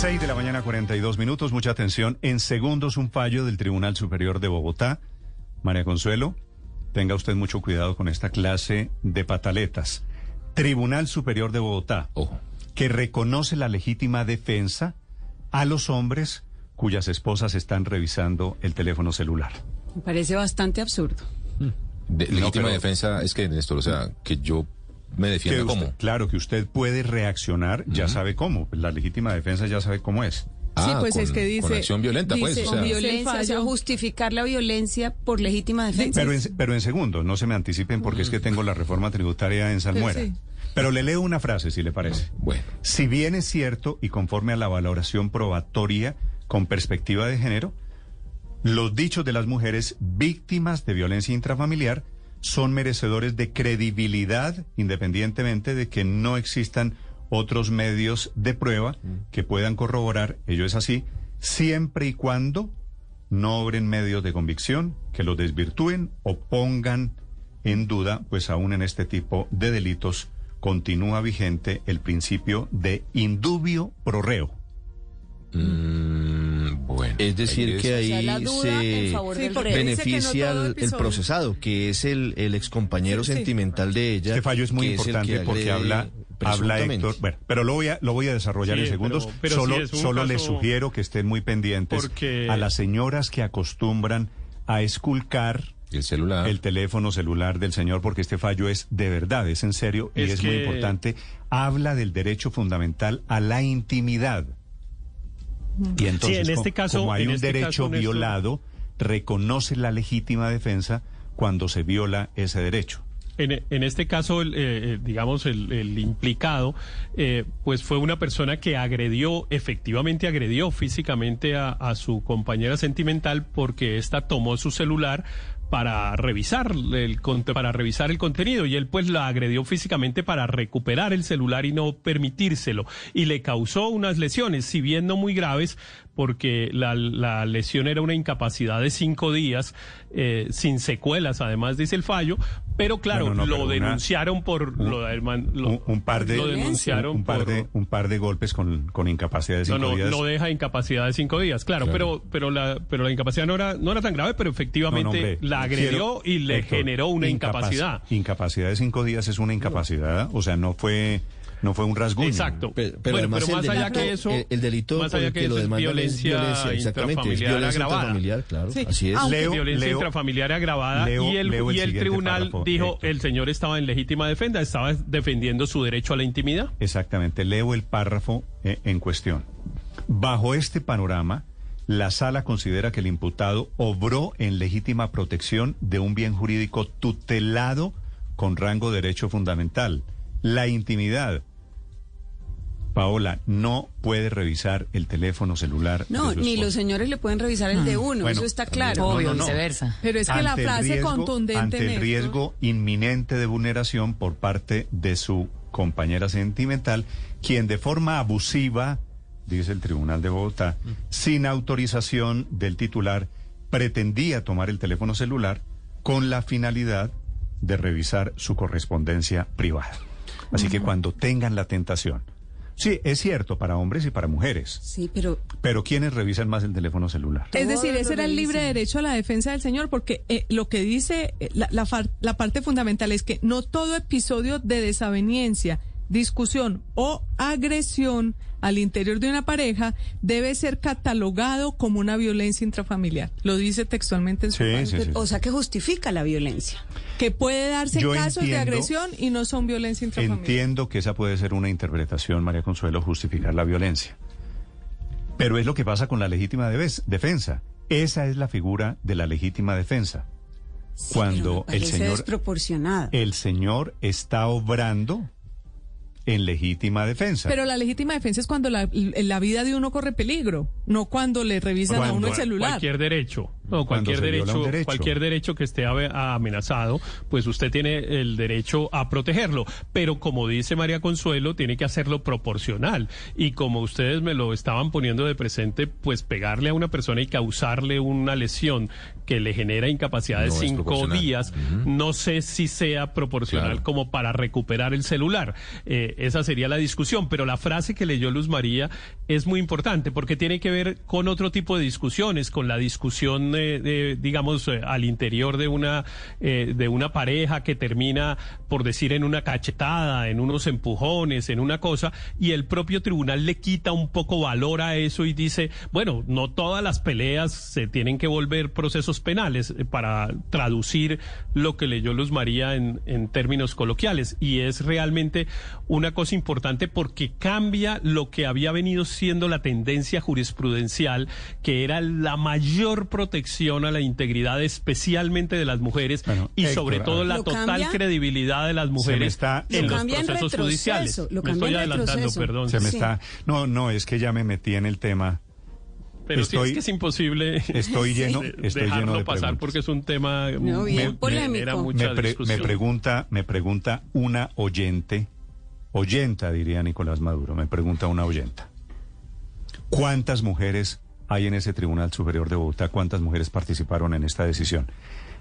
6 de la mañana, 42 minutos. Mucha atención. En segundos, un fallo del Tribunal Superior de Bogotá. María Consuelo, tenga usted mucho cuidado con esta clase de pataletas. Tribunal Superior de Bogotá, que reconoce la legítima defensa a los hombres cuyas esposas están revisando el teléfono celular. Me parece bastante absurdo. De- legítima pero- defensa es que, Néstor, o sea, que yo me Que defienda usted- como. claro que usted puede reaccionar, ya sabe cómo. La legítima defensa ya sabe cómo es. sí, pues es que dice. Ah, Con acción violenta, pues. dice O sea, violencia, o sea, justificar la violencia por legítima defensa. Pero en, pero en segundo, no se me anticipen porque es que tengo la reforma tributaria en Salmuera. sí. Pero le leo una frase, si le parece. bueno. Si bien es cierto y conforme a la valoración probatoria con perspectiva de género, los dichos de las mujeres víctimas de violencia intrafamiliar son merecedores de credibilidad independientemente de que no existan otros medios de prueba que puedan corroborar, ello es así, siempre y cuando no obren medios de convicción que los desvirtúen o pongan en duda, pues aún en este tipo de delitos continúa vigente el principio de indubio pro reo. Mm, bueno. Es decir, Ahí que ahí se Sí, no beneficia el procesado, que es el, el excompañero Sí, sí. sentimental de ella. Este fallo es muy importante que porque habla, habla. Héctor. Bueno, pero lo voy a, lo voy a desarrollar Sí, en segundos. pero- pero solo solo les sugiero que estén muy pendientes Porque- a las señoras que acostumbran a esculcar El celular. el teléfono celular del señor, porque este fallo es de verdad, es en serio y Es muy importante. Habla del derecho fundamental a la intimidad. Y entonces, en este caso- como hay en un este derecho caso, violado, reconoce la legítima defensa cuando se viola ese derecho. En, en este caso, el, eh, eh, digamos, el, el implicado, eh, pues fue una persona que agredió, efectivamente agredió físicamente a, a su compañera sentimental porque ésta tomó su celular para revisar el para revisar el contenido y él pues la agredió físicamente para recuperar el celular y no permitírselo. Y le causó unas lesiones, si bien no muy graves, porque la, la lesión era una incapacidad de cinco días eh, sin secuelas, además dice el fallo, pero claro, No, no, no, lo pero una- denunciaron por un- lo, un, par de lo denunciaron un, par por- de un par de golpes con, con incapacidad de cinco días. no deja incapacidad de cinco días, claro, Claro. pero pero la pero la incapacidad no era no era tan grave, pero efectivamente hombre, la agredió quiero- y le Héctor, generó una incapac- incapacidad. Incapacidad de cinco días es una incapacidad, o sea, no fue no fue un rasguño. Exacto. Pero, pero bueno, además pero más el allá delito, que eso, el, el delito más por allá el que que lo eso es violencia violencia, exactamente, es intrafamiliar violencia agravada. intrafamiliar, claro, Sí. así es. Aunque Leo- violencia leo- intrafamiliar agravada leo- y el, leo el y el tribunal párrafo, dijo Héctor. el señor estaba en legítima defensa, estaba defendiendo su derecho a la intimidad. Exactamente, leo el párrafo eh, en cuestión. Bajo este panorama, la sala considera que el imputado obró en legítima protección de un bien jurídico tutelado con rango de derecho fundamental, la intimidad. Paola, no puede revisar el teléfono celular. No, de su ni los señores le pueden revisar el de uno, Bueno, eso está claro. Obvio, no, no. viceversa. Pero es que la Ante el frase riesgo- contundente Ante el riesgo inminente de vulneración por parte de su compañera sentimental, quien de forma abusiva, dice el Tribunal de Bogotá, sin autorización del titular, pretendía tomar el teléfono celular con la finalidad de revisar su correspondencia privada. Así que cuando tengan la tentación, sí, es cierto, para hombres y para mujeres, Sí, pero pero ¿quiénes revisan más el teléfono celular? Es decir, ese era el libre derecho a la defensa del señor, porque eh, lo que dice eh, la, la far- la parte fundamental es que no todo episodio de desaveniencia, discusión o agresión al interior de una pareja debe ser catalogado como una violencia intrafamiliar. Lo dice textualmente en su Sí, fallo. sí, sí. o sea que justifica la violencia. Que puede darse Yo casos de agresión y no son violencia intrafamiliar. Entiendo que esa puede ser una interpretación, María Consuelo, justificar la violencia. Pero es lo que pasa con la legítima defensa. Esa es la figura de la legítima defensa. Sí, Cuando pero me el señor-. El señor está obrando en legítima defensa. Pero la legítima defensa es cuando la, la vida de uno corre peligro, no cuando le revisan a uno el celular. Cualquier derecho, no, cualquier derecho, cualquier derecho que esté amenazado, pues usted tiene el derecho a protegerlo. Pero como dice María Consuelo, tiene que hacerlo proporcional. Y como ustedes me lo estaban poniendo de presente, pues pegarle a una persona y causarle una lesión que le genera incapacidad de No cinco días, no sé si sea proporcional Claro. como para recuperar el celular. Eh, esa sería la discusión, pero la frase que leyó Luz María es muy importante porque tiene que ver con otro tipo de discusiones, con la discusión, digamos, eh, al interior de una, eh, de una pareja que termina, por decir, en una cachetada, en unos empujones, en una cosa, y el propio tribunal le quita un poco valor a eso y dice, bueno, no todas las peleas se tienen que volver procesos penales eh, para traducir lo que leyó Luz María en, en términos coloquiales. Y es realmente una cosa importante porque cambia lo que había venido siendo la tendencia jurisprudencial, que era la mayor protección a la integridad, especialmente de las mujeres, Bueno, y Héctor, sobre todo la total cambia- credibilidad de las mujeres está- en Lo los en procesos retroceso, judiciales. lo Me estoy adelantando, retroceso. perdón. Se me Sí. está. No, no, es que ya me metí en el tema. Pero sí estoy- es que es imposible Estoy lleno, de- estoy dejarlo lleno de pasar preguntas. porque es un tema No, bien muy- polémico. me, pre- me pregunta, me pregunta una oyente, oyenta diría Nicolás Maduro, me pregunta una oyenta. ¿Cuántas mujeres hay en ese Tribunal Superior de Bogotá? ¿Cuántas mujeres participaron en esta decisión?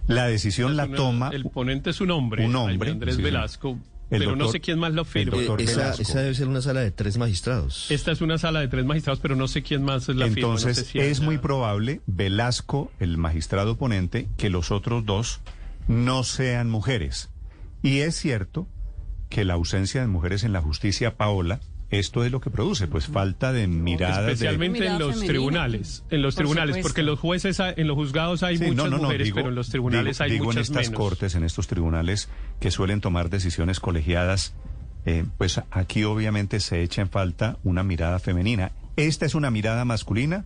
La decisión la Una- toma El ponente es un hombre, un hombre, Andrés sí. Velasco, El pero no sé quién más lo firma. el doctor Eh, esa, debe ser una sala de tres magistrados. Esta es una sala de tres magistrados, pero no sé quién más la firma. no Entonces sé si es muy probable, Velasco, el magistrado ponente, que los otros dos no sean mujeres. Y es cierto que la ausencia de mujeres en la justicia, Paola, esto es lo que produce, pues falta de miradas de... Especialmente en Mirada los femenina. tribunales, en los Por tribunales, supuesto. porque los jueces, en los juzgados hay Sí, muchas no, no, no, mujeres, digo- pero en los tribunales digo- hay digo muchas en estas menos. cortes, en estos tribunales que suelen tomar decisiones colegiadas, eh, pues aquí obviamente se echa en falta una mirada femenina. ¿Esta es una mirada masculina?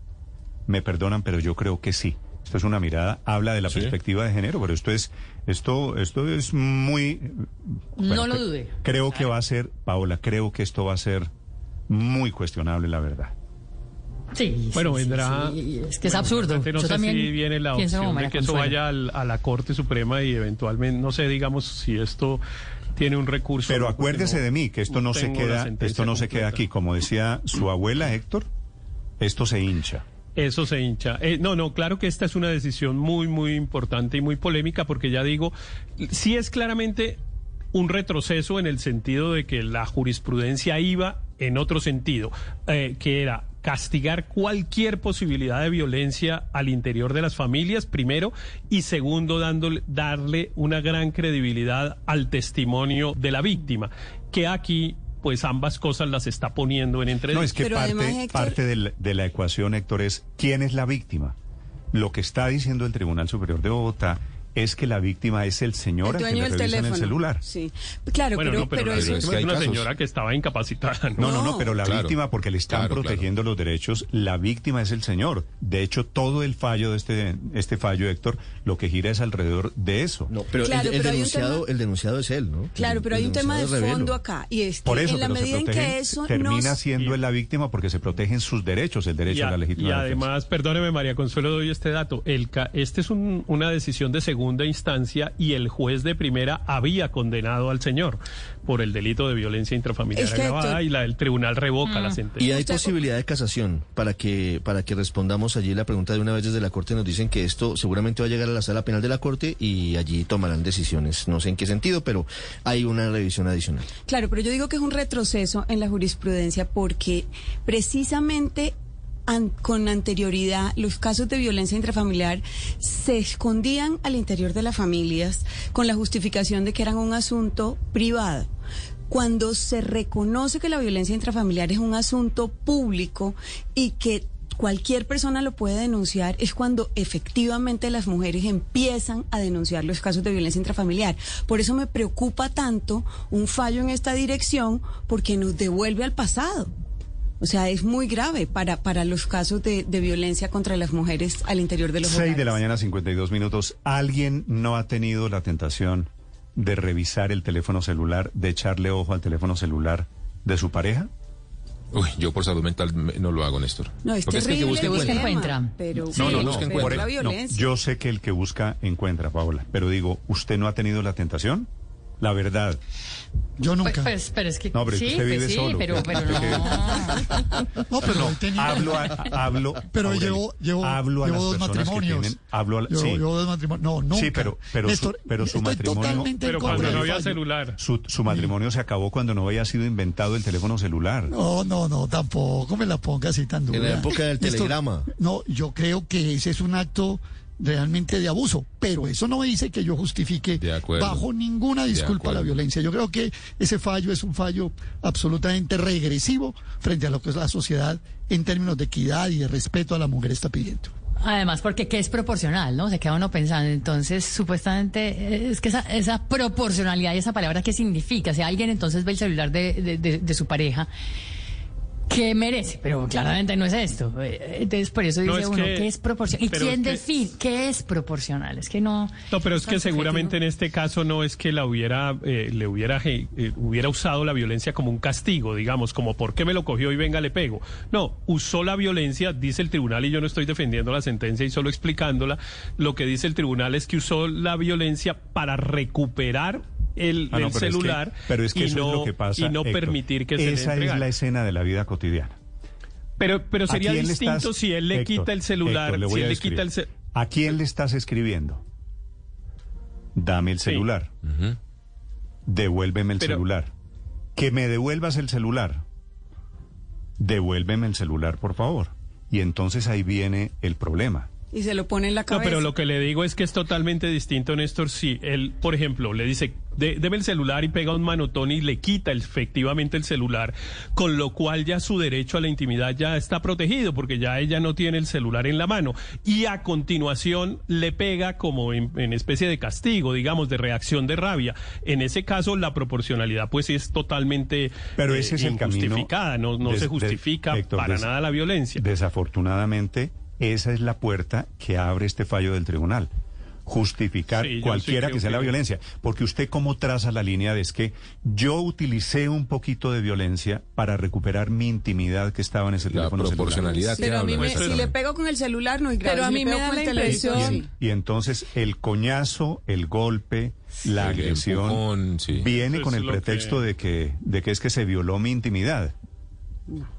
Me perdonan, pero yo creo que sí. Esto es una mirada, habla de la Sí. perspectiva de género, pero esto es, esto, esto es muy. No lo dude. Creo que va a ser, Paola, creo que esto va a ser muy cuestionable, la verdad. Sí, Bueno, sí, vendrá. sí, Es que es bueno, absurdo. No Yo sé también si viene la opción de que eso vaya al- a la Corte Suprema y eventualmente, no sé, digamos, si esto tiene un recurso. Pero acuérdese no- de mí, que esto no se queda, esto no se queda aquí. Como decía su abuela Héctor, esto se hincha. Eso se hincha. Eh, no, no, claro que esta es una decisión muy, muy importante y muy polémica porque ya digo, sí es claramente un retroceso en el sentido de que la jurisprudencia iba en otro sentido, eh, que era castigar cualquier posibilidad de violencia al interior de las familias, primero, y segundo, dándole, darle una gran credibilidad al testimonio de la víctima, que aquí, pues ambas cosas las está poniendo en entredicho. No, es que Pero parte, además, Héctor- parte del- de la ecuación, Héctor, es quién es la víctima. Lo que está diciendo el Tribunal Superior de Bogotá es que la víctima es el señor el dueño le del revisan teléfono. el celular. Sí. Claro, Bueno, pero, no, pero, pero la eso es que una casos. señora que estaba incapacitada. ¿no? No, no, no, pero la Claro. víctima, porque le están Claro, claro. protegiendo los derechos, la víctima es el señor. De hecho, todo el fallo de este, este fallo, Héctor, lo que gira es alrededor de eso. No, pero Claro, el, denunciado, tema- el denunciado es él, ¿no? Claro, pero el hay un tema de fondo Revelo. acá y es que Por eso, en la medida en que eso termina siendo la víctima porque se protegen sus derechos, el derecho Y, a a- la legítima y además, perdóneme María Consuelo, doy este dato. El ca- este es un- una decisión de segunda instancia y el juez de primera había condenado al señor por el delito de violencia intrafamiliar Es que, agravada y la, el tribunal revoca la Y sentencia. hay Usted- posibilidad de casación para que para que respondamos allí la pregunta de una vez desde la corte nos dicen que esto seguramente va a llegar a la sala penal de la corte y allí tomarán decisiones. No sé en qué sentido, pero hay una revisión adicional. Claro, pero yo digo que es un retroceso en la jurisprudencia porque precisamente con anterioridad los casos de violencia intrafamiliar se escondían al interior de las familias con la justificación de que eran un asunto privado. Cuando se reconoce que la violencia intrafamiliar es un asunto público y que cualquier persona lo puede denunciar es cuando efectivamente las mujeres empiezan a denunciar los casos de violencia intrafamiliar. Por eso me preocupa tanto un fallo en esta dirección porque nos devuelve al pasado. O sea, es muy grave para, para los casos de, de violencia contra las mujeres al interior de los 6 de hogares. la mañana, 52 minutos. ¿Alguien no ha tenido la tentación de revisar el teléfono celular, de echarle ojo al teléfono celular de su pareja? Uy, yo por salud mental me- no lo hago, Néstor. No, es Porque es que el que busca el encuentra. encuentra. Pero, No, no, no, pero encuentra. la No, yo sé que el que busca encuentra, Paola, pero digo, ¿usted no ha tenido la tentación? La verdad. Yo Pues, nunca. pues, pero es que No, pero sí, usted pues vive sí, solo, pero, pero no. no, pero he tenido- Hablo, a, hablo. Pero Aurelio, llevo, llevo, hablo a llevo las dos personas que matrimonios. tienen- hablo a, llevo, sí, llevo dos matrimonios. No, nunca. Sí, pero- pero su- Néstor, pero su estoy matrimonio- Pero cuando no había celular. su, su matrimonio se acabó cuando no había sido inventado el teléfono celular. No, no, no, tampoco me la ponga así tan dura. En la época del Néstor, telegrama. No, yo creo que ese es un acto realmente de abuso, pero eso no dice que yo justifique bajo ninguna disculpa la violencia. Yo creo que ese fallo es un fallo absolutamente regresivo frente a lo que es la sociedad en términos de equidad y de respeto a la mujer está pidiendo. Además, porque ¿qué es proporcional, no? Se queda uno pensando. Entonces, supuestamente, es que esa, esa proporcionalidad y esa palabra, ¿qué significa? Si alguien entonces ve el celular de, de- de- de su pareja, ¿qué merece? Pero claramente no es esto. Eh, Entonces, por eso No, dice es uno, que- ¿qué es proporcional? ¿Y quién define qué es proporcional? Es que no... No, pero es que seguramente en este caso no es que la hubiera, eh, le hubiera, eh, hubiera usado la violencia como un castigo, digamos, como ¿por qué me lo cogió y venga le pego? No, usó la violencia, dice el tribunal, y yo no estoy defendiendo la sentencia y solo explicándola, lo que dice el tribunal es que usó la violencia para recuperar el, Ah, no, el pero es que- celular pero es que y, eso no, es lo que pasa. y no Héctor. permitir que se le Esa es entregara. la escena de la vida cotidiana. Pero, pero ¿A sería le distinto estás- si él le Héctor, quita el celular, Héctor, le si él le quita el ce- ¿A quién le estás escribiendo? Dame el Sí. celular. Devuélveme el Pero- celular. Que me devuelvas el celular. Devuélveme el celular, por favor. Y entonces ahí viene el problema. Y se lo pone en la No, cabeza. pero lo que le digo es que es totalmente distinto, Néstor. Si él, por ejemplo, le dice, "De- deme el celular y pega un manotón y le quita efectivamente el celular, con lo cual ya su derecho a la intimidad ya está protegido, porque ya ella no tiene el celular en la mano. Y a continuación le pega como en, en especie de castigo, digamos, de reacción de rabia. En ese caso, la proporcionalidad, pues, es totalmente Pero eh, ese es el camino. injustificada, no, no des- se des- justifica Héctor, para des- nada la violencia. Desafortunadamente, esa es la puerta que abre este fallo del tribunal. Justificar Sí, yo sí cualquiera que sea la violencia. Porque usted cómo traza la línea de es que yo utilicé un poquito de violencia para recuperar mi intimidad que estaba en ese La teléfono celular. proporcionalidad Pero a mí me, si le pego con el celular no es grave. Pero a mí me da la impresión-. Y entonces el coñazo, el golpe, la El agresión empujón, sí. viene con el pretexto que- de que de que es que se violó mi intimidad.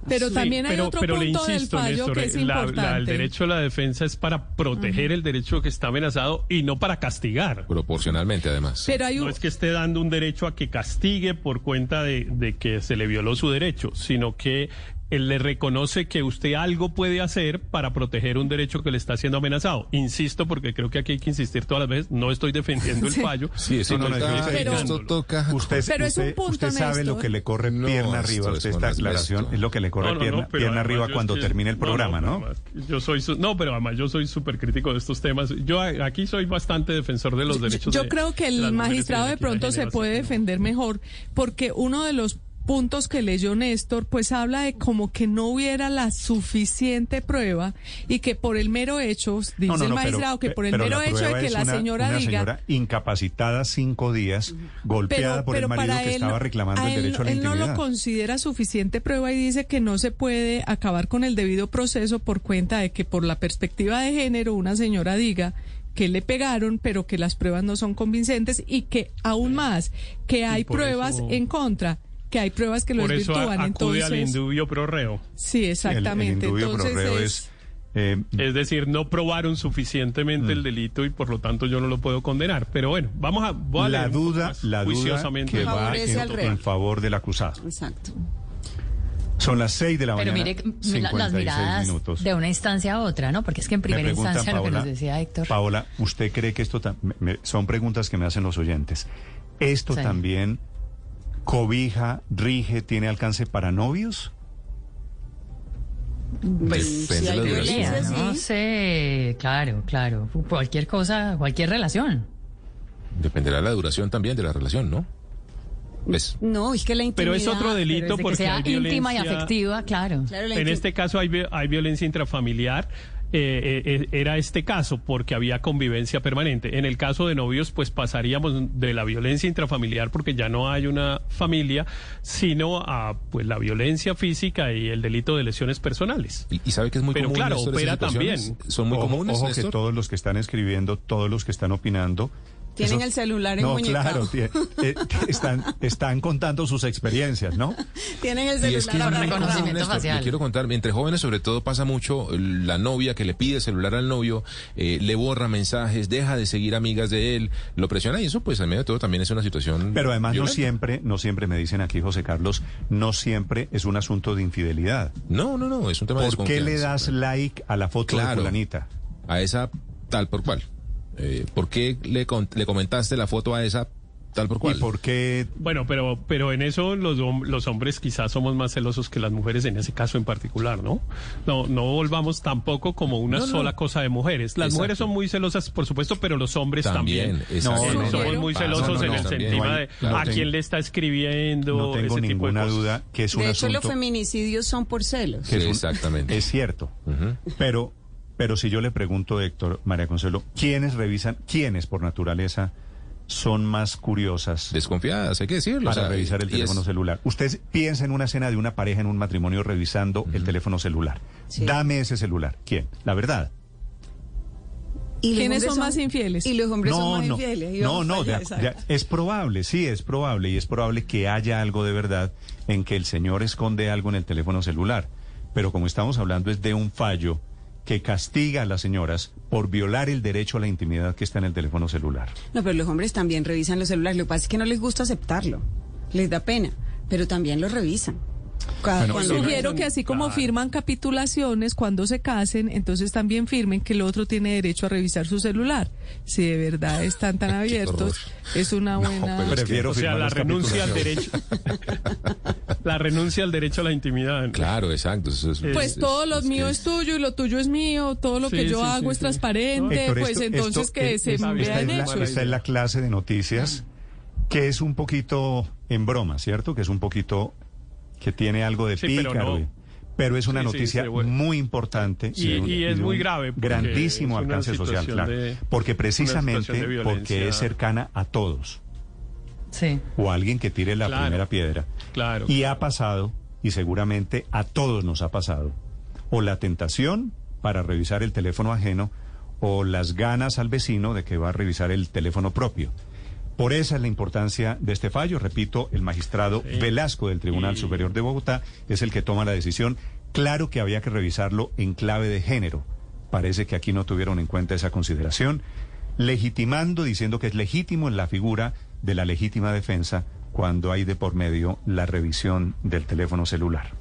Pero Sí, también hay pero, otro pero le punto insisto, del fallo Néstor, que es la- la- importante. el derecho a la defensa es para proteger el derecho que está amenazado y no para castigar. Proporcionalmente, además. Pero hay No un, es que esté dando un derecho a que castigue por cuenta de, de que se le violó su derecho, sino que él le reconoce que usted algo puede hacer para proteger un derecho que le está siendo amenazado. Insisto, porque creo que aquí hay que insistir todas las veces, no estoy defendiendo el fallo. Sí, eso no, está- Pero- esto toca... Usted, Pero es un usted, punto, usted sabe Néstor. lo que le corre No, pierna arriba. es Usted con esta aclaración es lo que le corre No, no, pierna, no, pero pierna además arriba yo cuando es termine el no, no, programa, ¿no? además yo soy su- no, pero además yo soy súper crítico de estos temas. Yo a- aquí soy bastante defensor de los derechos. Yo de- creo que el magistrado de pronto se puede defender mejor, porque uno de los puntos que leyó Néstor, pues habla de como que no hubiera la suficiente prueba y que por el mero hecho, dice No, no, el magistrado, que por el mero hecho de que la una- señora una diga... señora incapacitada cinco días, golpeada por el marido que él estaba reclamando a el derecho a la él no lo considera suficiente prueba y dice que no se puede acabar con el debido proceso por cuenta de que por la perspectiva de género una señora diga que le pegaron, pero que las pruebas no son convincentes y que aún más, que hay pruebas eso- en contra, que hay pruebas que lo Por eso desvirtúan. acude al Entonces, indubio pro reo. sí, El- exactamente. El, indubio pro Entonces reo es- es... eh, Es decir, no probaron suficientemente el delito y por lo tanto yo no lo puedo condenar. Pero bueno, vamos a, voy a la duda, la duda que el va en, al favor del acusado. Exacto. Son las seis de la Pero mañana. mire m- la- 56 las miradas minutos. de una instancia a otra, ¿no? Porque es que en Me primera preguntan, instancia lo que nos decía Héctor. Paola, ¿usted cree que esto me- me- son preguntas que me hacen los oyentes? ¿Esto Sí. también cobija, rige, tiene alcance para novios? Pues, Depende si de hay la duración. violencia, no sí. sé, claro, claro. Cualquier cosa, cualquier relación. Dependerá de la duración también de la relación, ¿no? Pues, No, es que la intimidad... Pero es otro delito desde que porque sea hay íntima y afectiva, claro. Claro, la En este caso hay, hay violencia intrafamiliar. Eh, eh, era este caso, porque había convivencia permanente. En el caso de novios, pues pasaríamos de la violencia intrafamiliar, porque ya no hay una familia, sino a pues la violencia física y el delito de lesiones personales. Y, y sabe que es muy Pero común. claro, Néstor, opera también. Son muy Ojo- comunes. Ojo que todos los que están escribiendo, todos los que están opinando. Tienen esos- el celular No, enmuñecado. claro, eh, están, están contando sus experiencias, ¿no? Tienen el es celular que es Reconocimiento facial. le quiero contar, entre jóvenes sobre todo pasa mucho la novia que le pide celular al novio, eh, le borra mensajes, deja de seguir amigas de él, lo presiona y eso pues en medio de todo también es una situación Pero además no siempre, no siempre me dicen aquí, José Carlos, no siempre es un asunto de infidelidad. No, no, no, es un tema de ¿Por qué le das like a la foto de Claro. fulanita? a esa tal por cual? Eh, ¿Por qué le, con- le comentaste la foto a esa tal por cual? ¿Y por qué Bueno, pero, pero en eso los, hom- los hombres quizás somos más celosos que las mujeres en ese caso en particular, ¿no? No, no volvamos tampoco como una No, no. sola cosa de mujeres. Las Exacto. mujeres son muy celosas, por supuesto, pero los hombres también. También, No, no, somos muy celosos no, no, en el también. sentido No hay- de a tengo- quién le está escribiendo, no tengo ese tipo de ninguna cosas. duda que es un De hecho, asunto los feminicidios son por celos. que es un- Exactamente. es cierto. Pero, pero si yo le pregunto, Héctor, María Consuelo, ¿quiénes revisan, quiénes por naturaleza son más curiosas Desconfiadas, hay que decirlo. para o sea, revisar el es- teléfono celular? Usted piensa en una escena de una pareja en un matrimonio revisando el teléfono celular. Sí. Dame ese celular. ¿Quién? La verdad. Y los ¿Quiénes hombres son más infieles? Y los hombres son más no, infieles. no, no, de allá, de exacto. es probable, sí, es probable, y es probable que haya algo de verdad en que el señor esconde algo en el teléfono celular. Pero como estamos hablando es de un fallo que castiga a las señoras por violar el derecho a la intimidad que está en el teléfono celular. No, pero los hombres también revisan los celulares. Lo que pasa es que no les gusta aceptarlo. Les da pena. Pero también lo revisan. Bueno, Sugiero que así como Claro. firman capitulaciones cuando se casen, entonces también firmen que el otro tiene derecho a revisar su celular. Si de verdad están tan abiertos, es una buena... que- Prefiero O sea, la renuncia al derecho. la renuncia al derecho a la intimidad. Claro, exacto. eso es- Pues es- todo lo es mío que es tuyo y lo tuyo es mío, todo lo Sí, que yo sí, hago sí, es sí. transparente, Héctor, pues esto- entonces esto- que es- se esta vean hechos. Esta es la clase de noticias que es un poquito en broma, ¿cierto? Que es un poquito que tiene algo de Sí, pero pícaro. no. pero es una Sí, noticia sí, bueno. muy importante Y- y es muy grave grandísimo alcance social, claro. de- porque precisamente porque es cercana a todos Sí. o a alguien que tire la Claro. primera piedra. Claro. Y ha pasado y seguramente a todos nos ha pasado o la tentación para revisar el teléfono ajeno o las ganas al vecino de que va a revisar el teléfono propio. Por esa es la importancia de este fallo. Repito, el magistrado Sí. Velasco del Tribunal Y- Superior de Bogotá es el que toma la decisión. Claro que había que revisarlo en clave de género. Parece que aquí no tuvieron en cuenta esa consideración, legitimando, diciendo que es legítimo en la figura de la legítima defensa cuando hay de por medio la revisión del teléfono celular.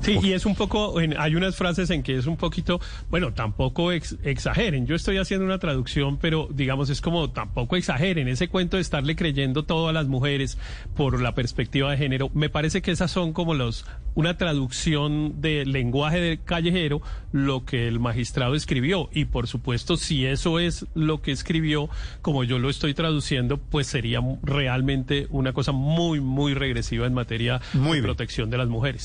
Sí, y es un poco, en- hay unas frases en que es un poquito, bueno, tampoco ex- exageren. Yo estoy haciendo una traducción, pero digamos es como tampoco exageren. Ese cuento de estarle creyendo todo a las mujeres por la perspectiva de género, me parece que esas son como los, una traducción de lenguaje de callejero, lo que el magistrado escribió. Y por supuesto, si eso es lo que escribió, como yo lo estoy traduciendo, pues sería realmente una cosa muy, muy regresiva en materia Muy de bien. protección de las mujeres.